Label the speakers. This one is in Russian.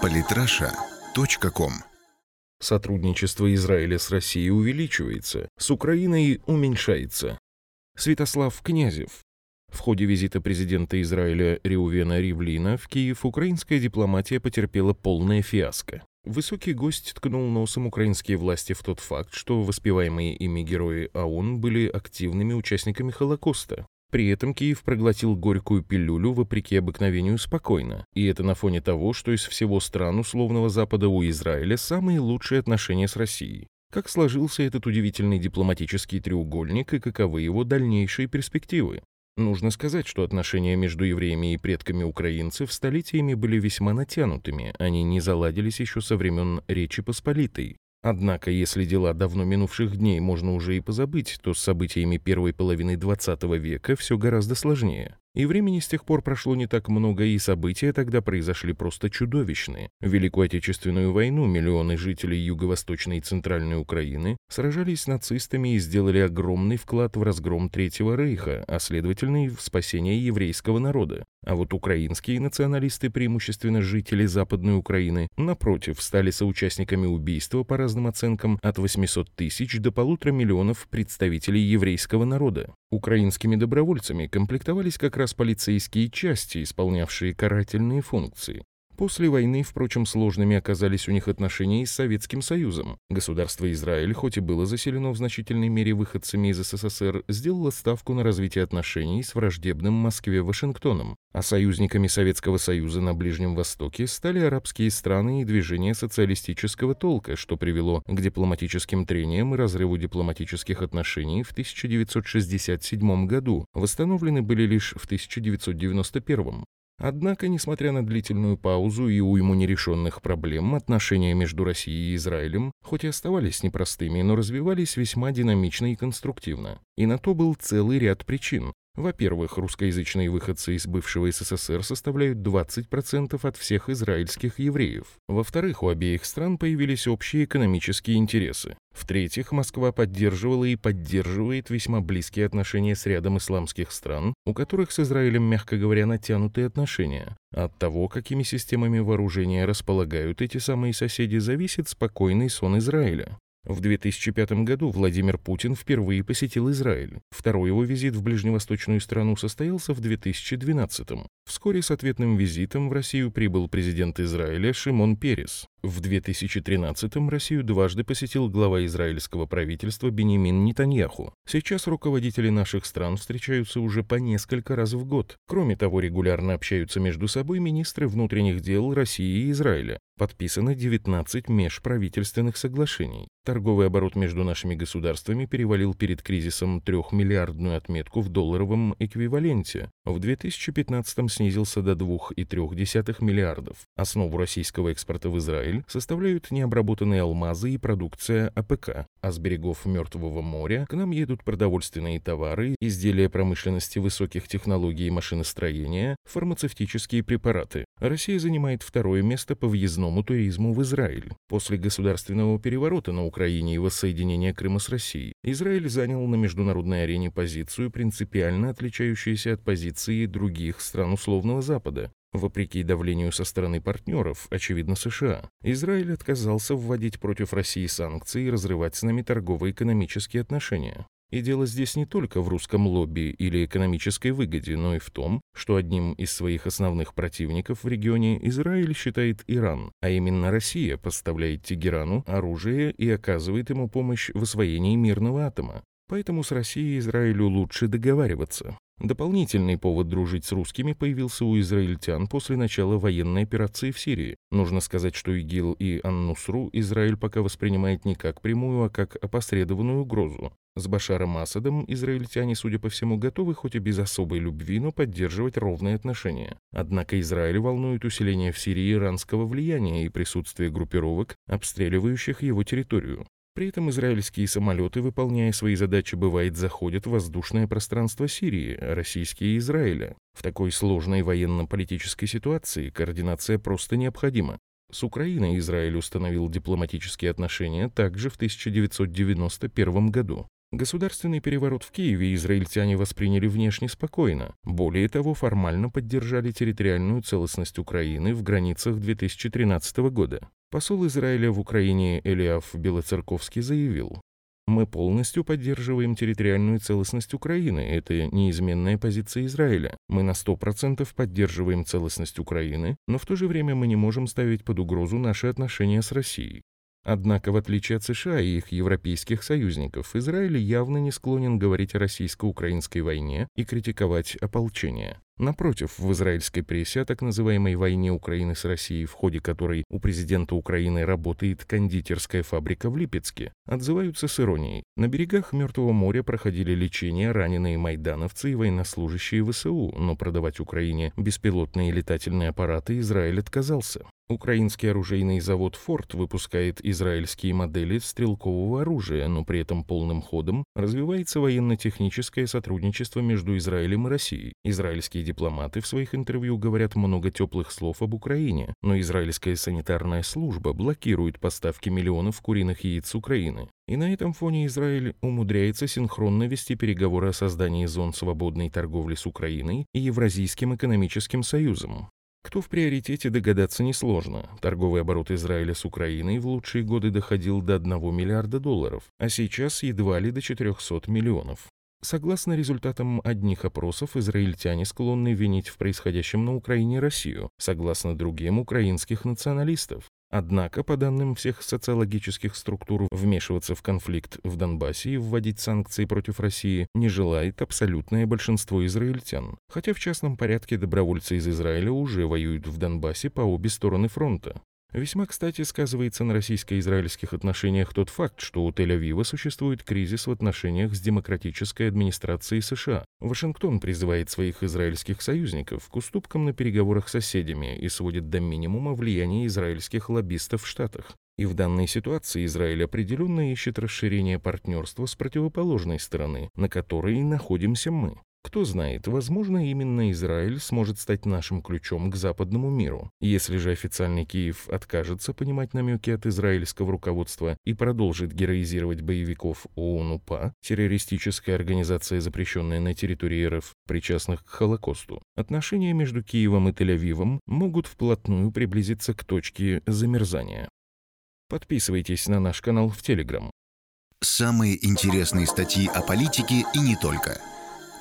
Speaker 1: Политраша.ком
Speaker 2: Сотрудничество Израиля с Россией увеличивается, с Украиной уменьшается. Святослав Князев. В ходе визита президента Израиля Реувена Ривлина в Киев украинская дипломатия потерпела полное фиаско. Высокий гость ткнул носом украинские власти в тот факт, что воспеваемые ими герои АУН были активными участниками Холокоста. При этом Киев проглотил горькую пилюлю вопреки обыкновению спокойно. И это на фоне того, что из всего стран условного Запада у Израиля самые лучшие отношения с Россией. Как сложился этот удивительный дипломатический треугольник и каковы его дальнейшие перспективы? Нужно сказать, что отношения между евреями и предками украинцев столетиями были весьма натянутыми, они не заладились еще со времен Речи Посполитой. Однако, если дела давно минувших дней можно уже и позабыть, то с событиями первой половины XX века все гораздо сложнее. И времени с тех пор прошло не так много, и события тогда произошли просто чудовищные. В Великую Отечественную войну миллионы жителей Юго-Восточной и Центральной Украины сражались с нацистами и сделали огромный вклад в разгром Третьего Рейха, а следовательно и в спасение еврейского народа. А вот украинские националисты, преимущественно жители Западной Украины, напротив, стали соучастниками убийства, по разным оценкам, от 800 тысяч до полутора миллионов представителей еврейского народа. Украинскими добровольцами комплектовались как раз полицейские части, исполнявшие карательные функции. После войны, впрочем, сложными оказались у них отношения и с Советским Союзом. Государство Израиль, хоть и было заселено в значительной мере выходцами из СССР, сделало ставку на развитие отношений с враждебным Москве Вашингтоном. А союзниками Советского Союза на Ближнем Востоке стали арабские страны и движения социалистического толка, что привело к дипломатическим трениям и разрыву дипломатических отношений в 1967 году. Восстановлены были лишь в 1991. Однако, несмотря на длительную паузу и уйму нерешенных проблем, отношения между Россией и Израилем, хоть и оставались непростыми, но развивались весьма динамично и конструктивно. И на то был целый ряд причин. Во-первых, русскоязычные выходцы из бывшего СССР составляют 20% от всех израильских евреев. Во-вторых, у обеих стран появились общие экономические интересы. В-третьих, Москва поддерживала и поддерживает весьма близкие отношения с рядом исламских стран, у которых с Израилем, мягко говоря, натянутые отношения. От того, какими системами вооружения располагают эти самые соседи, зависит спокойный сон Израиля. В 2005 году Владимир Путин впервые посетил Израиль. Второй его визит в ближневосточную страну состоялся в 2012 -м. Вскоре с ответным визитом в Россию прибыл президент Израиля Шимон Перес. В 2013-м Россию дважды посетил глава израильского правительства Бенемин Нетаньяху. Сейчас руководители наших стран встречаются уже по несколько раз в год. Кроме того, регулярно общаются между собой министры внутренних дел России и Израиля. Подписано 19 межправительственных соглашений. Торговый оборот между нашими государствами перевалил перед кризисом трехмиллиардную отметку в долларовом эквиваленте. В 2015-м снизился до 2,3 миллиардов. Основу российского экспорта в Израиль составляют необработанные алмазы и продукция АПК, а с берегов Мертвого моря к нам едут продовольственные товары, изделия промышленности высоких технологий и машиностроения, фармацевтические препараты. Россия занимает второе место по въездному туризму в Израиль. После государственного переворота на Украине и воссоединения Крыма с Россией, Израиль занял на международной арене позицию, принципиально отличающуюся от позиции других стран условного Запада. Вопреки давлению со стороны партнеров, очевидно США, Израиль отказался вводить против России санкции и разрывать с нами торгово-экономические отношения. И дело здесь не только в русском лобби или экономической выгоде, но и в том, что одним из своих основных противников в регионе Израиль считает Иран, а именно Россия поставляет Тегерану оружие и оказывает ему помощь в освоении мирного атома. Поэтому с Россией Израилю лучше договариваться. Дополнительный повод дружить с русскими появился у израильтян после начала военной операции в Сирии. Нужно сказать, что ИГИЛ и Ан-Нусру Израиль пока воспринимает не как прямую, а как опосредованную угрозу. С Башаром Асадом израильтяне, судя по всему, готовы хоть и без особой любви, но поддерживать ровные отношения. Однако Израиль волнует усиление в Сирии иранского влияния и присутствие группировок, обстреливающих его территорию. При этом израильские самолеты, выполняя свои задачи, бывает заходят в воздушное пространство Сирии, а российские – Израиля. В такой сложной военно-политической ситуации координация просто необходима. С Украиной Израиль установил дипломатические отношения также в 1991 году. Государственный переворот в Киеве израильтяне восприняли внешне спокойно. Более того, формально поддержали территориальную целостность Украины в границах 2013 года. Посол Израиля в Украине Элиаф Белоцерковский заявил, мы полностью поддерживаем территориальную целостность Украины. Это неизменная позиция Израиля. Мы на 100% поддерживаем целостность Украины, но в то же время мы не можем ставить под угрозу наши отношения с Россией. Однако, в отличие от США и их европейских союзников, Израиль явно не склонен говорить о российско-украинской войне и критиковать ополчение. Напротив, в израильской прессе о так называемой войне Украины с Россией, в ходе которой у президента Украины работает кондитерская фабрика в Липецке, отзываются с иронией. На берегах Мертвого моря проходили лечение раненые майдановцы и военнослужащие ВСУ, но продавать Украине беспилотные летательные аппараты Израиль отказался. Украинский оружейный завод «Форд» выпускает израильские модели стрелкового оружия, но при этом полным ходом развивается военно-техническое сотрудничество между Израилем и Россией. Израильские дипломаты в своих интервью говорят много теплых слов об Украине, но израильская санитарная служба блокирует поставки миллионов куриных яиц Украины. И на этом фоне Израиль умудряется синхронно вести переговоры о создании зон свободной торговли с Украиной и Евразийским экономическим союзом. Кто в приоритете, догадаться несложно. Торговый оборот Израиля с Украиной в лучшие годы доходил до 1 миллиарда долларов, а сейчас едва ли до 400 миллионов. Согласно результатам одних опросов, израильтяне склонны винить в происходящем на Украине Россию, согласно другим украинских националистов. Однако, по данным всех социологических структур, вмешиваться в конфликт в Донбассе и вводить санкции против России не желает абсолютное большинство израильтян. Хотя в частном порядке добровольцы из Израиля уже воюют в Донбассе по обе стороны фронта. Весьма, кстати, сказывается на российско-израильских отношениях тот факт, что у Тель-Авива существует кризис в отношениях с демократической администрацией США. Вашингтон призывает своих израильских союзников к уступкам на переговорах с соседями и сводит до минимума влияние израильских лоббистов в Штатах. И в данной ситуации Израиль определенно ищет расширение партнерства с противоположной стороны, на которой и находимся мы. Кто знает, возможно, именно Израиль сможет стать нашим ключом к западному миру. Если же официальный Киев откажется понимать намеки от израильского руководства и продолжит героизировать боевиков ООН-УПА, террористическая организация, запрещенная на территории РФ, причастных к Холокосту, отношения между Киевом и Тель-Авивом могут вплотную приблизиться к точке замерзания. Подписывайтесь на наш канал в Телеграм.
Speaker 1: Самые интересные статьи о политике и не только –